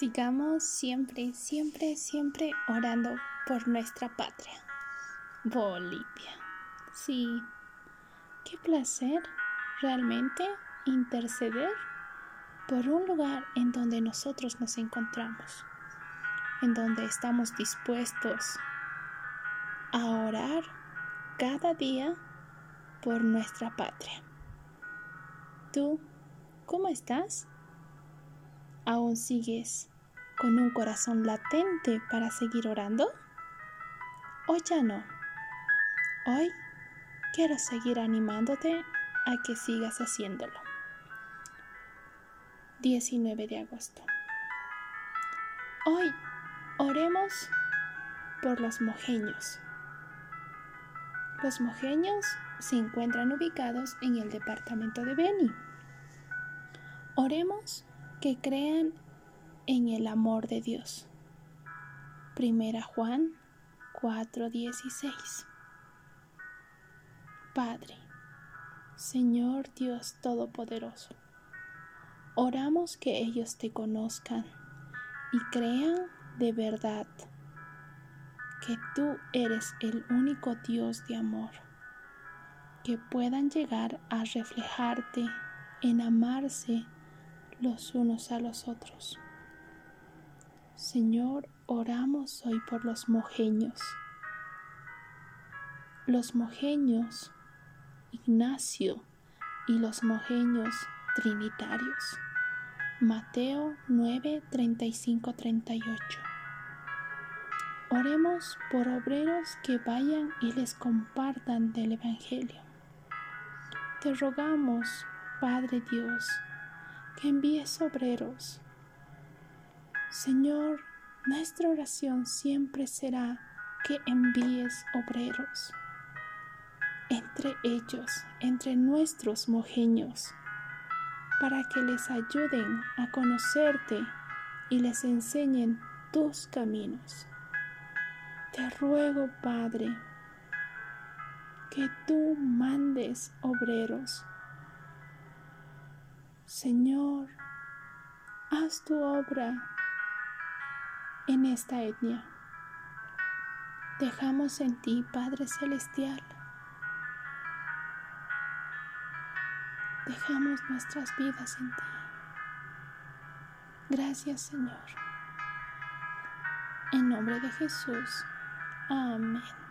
Sigamos siempre, siempre, siempre orando por nuestra patria, Bolivia. Sí, qué placer realmente interceder por un lugar en donde nosotros nos encontramos, en donde estamos dispuestos a orar cada día por nuestra patria. ¿Tú cómo estás? ¿Aún sigues con un corazón latente para seguir orando? ¿O ya no? Hoy quiero seguir animándote a que sigas haciéndolo. 19 de agosto. Hoy oremos por los mojeños. Los mojeños se encuentran ubicados en el departamento de Beni. Oremos que crean en el amor de Dios. Primera Juan 4:16 Padre, Señor Dios Todopoderoso, oramos que ellos te conozcan y crean de verdad que tú eres el único Dios de amor, que puedan llegar a reflejarte en amarse los unos a los otros. Señor, oramos hoy por los mojeños. Los mojeños Ignacio y los mojeños trinitarios. Mateo 9, 35, 38. Oremos por obreros que vayan y les compartan del Evangelio. Te rogamos, Padre Dios, que envíes obreros. Señor, nuestra oración siempre será que envíes obreros. Entre ellos, entre nuestros mojeños, para que les ayuden a conocerte y les enseñen tus caminos. Te ruego, Padre, que tú mandes obreros Señor, haz tu obra en esta etnia. Dejamos en ti, Padre Celestial. Dejamos nuestras vidas en ti. Gracias, Señor. En nombre de Jesús. Amén.